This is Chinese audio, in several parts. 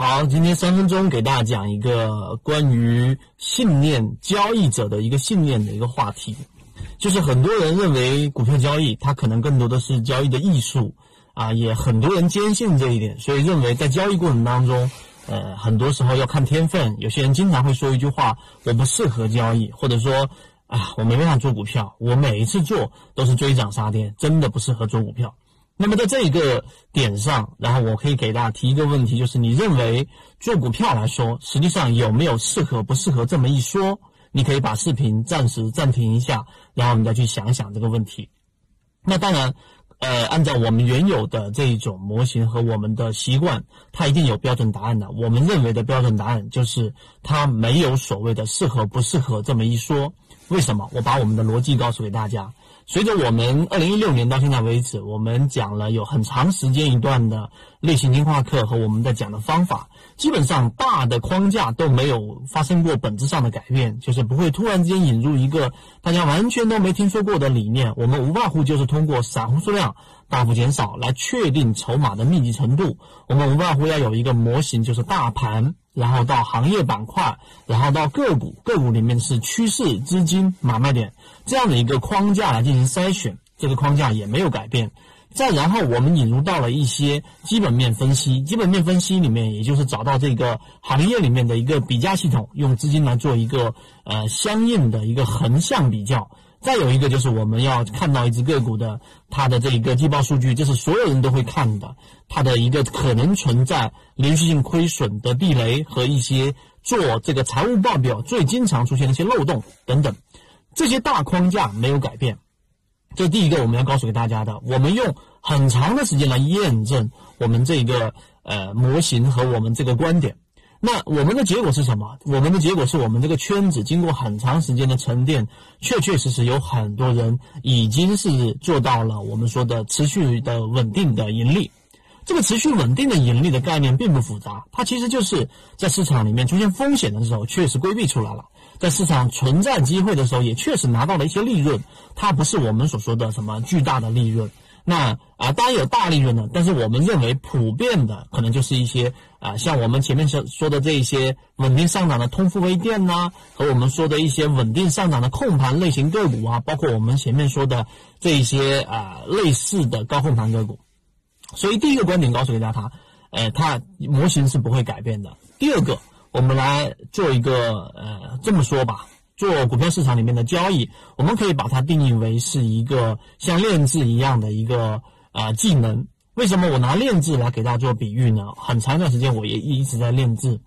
好，今天三分钟给大家讲一个关于信念交易者的一个信念的一个话题，就是很多人认为股票交易它可能更多的是交易的艺术啊，也很多人坚信这一点，所以认为在交易过程当中，呃，很多时候要看天分。有些人经常会说一句话：“我不适合交易”，或者说：“啊，我没办法做股票，我每一次做都是追涨杀跌，真的不适合做股票。”那么在这一个点上，然后我可以给大家提一个问题，就是你认为做股票来说，实际上有没有适合不适合这么一说？你可以把视频暂时暂停一下，然后你再去想想这个问题。那当然，呃，按照我们原有的这一种模型和我们的习惯，它一定有标准答案的。我们认为的标准答案就是它没有所谓的适合不适合这么一说。为什么？我把我们的逻辑告诉给大家。随着我们二零一六年到现在为止，我们讲了有很长时间一段的类型进化课和我们在讲的方法，基本上大的框架都没有发生过本质上的改变，就是不会突然之间引入一个大家完全都没听说过的理念。我们无外乎就是通过散户数量大幅减少来确定筹码的密集程度。我们无外乎要有一个模型，就是大盘。然后到行业板块，然后到个股，个股里面是趋势、资金、买卖点这样的一个框架来进行筛选，这个框架也没有改变。再然后我们引入到了一些基本面分析，基本面分析里面也就是找到这个行业里面的一个比价系统，用资金来做一个呃相应的一个横向比较。再有一个就是我们要看到一只个股的它的这一个季报数据，这是所有人都会看的，它的一个可能存在连续性亏损的地雷和一些做这个财务报表最经常出现的一些漏洞等等，这些大框架没有改变。这第一个我们要告诉给大家的，我们用很长的时间来验证我们这个呃模型和我们这个观点。那我们的结果是什么？我们的结果是我们这个圈子经过很长时间的沉淀，确确实实有很多人已经是做到了我们说的持续的稳定的盈利。这个持续稳定的盈利的概念并不复杂，它其实就是在市场里面出现风险的时候确实规避出来了，在市场存在机会的时候也确实拿到了一些利润，它不是我们所说的什么巨大的利润。那啊，当然有大利润的，但是我们认为普遍的可能就是一些啊，像我们前面说说的这一些稳定上涨的通富微电呐，和我们说的一些稳定上涨的控盘类型个股啊，包括我们前面说的这一些啊类似的高控盘个股。所以第一个观点告诉给大家，呃，它模型是不会改变的。第二个，我们来做一个呃这么说吧。做股票市场里面的交易，我们可以把它定义为是一个像练字一样的一个啊技能。为什么我拿练字来给大家做比喻呢？很长一段时间我也一直在练字。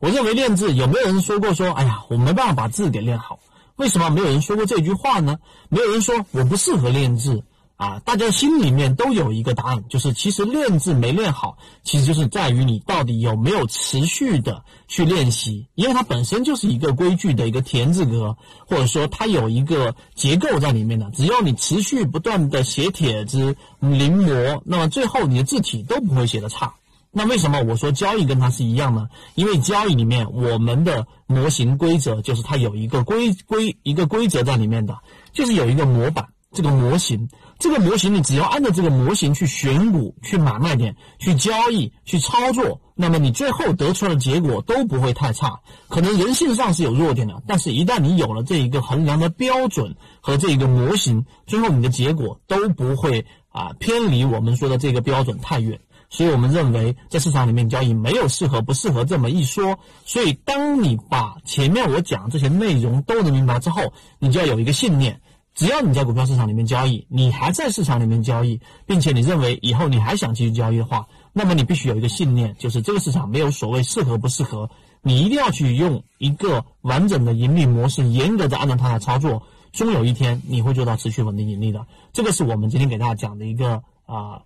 我认为练字有没有人说过说，哎呀，我没办法把字给练好？为什么没有人说过这句话呢？没有人说我不适合练字。啊，大家心里面都有一个答案，就是其实练字没练好，其实就是在于你到底有没有持续的去练习，因为它本身就是一个规矩的一个田字格，或者说它有一个结构在里面的。只要你持续不断的写帖子临摹，那么最后你的字体都不会写的差。那为什么我说交易跟它是一样呢？因为交易里面我们的模型规则就是它有一个规规一个规则在里面的，就是有一个模板。这个模型，这个模型，你只要按照这个模型去选股、去买卖点、去交易、去操作，那么你最后得出来的结果都不会太差。可能人性上是有弱点的，但是一旦你有了这一个衡量的标准和这一个模型，最后你的结果都不会啊偏离我们说的这个标准太远。所以我们认为，在市场里面交易没有适合不适合这么一说。所以，当你把前面我讲这些内容都能明白之后，你就要有一个信念。只要你在股票市场里面交易，你还在市场里面交易，并且你认为以后你还想继续交易的话，那么你必须有一个信念，就是这个市场没有所谓适合不适合，你一定要去用一个完整的盈利模式，严格的按照它来操作，终有一天你会做到持续稳定盈利的。这个是我们今天给大家讲的一个啊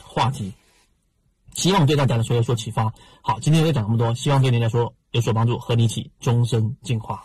话题，希望对大家来说有所启发。好，今天就讲这么多，希望对您来说有所帮助，和你一起终身进化。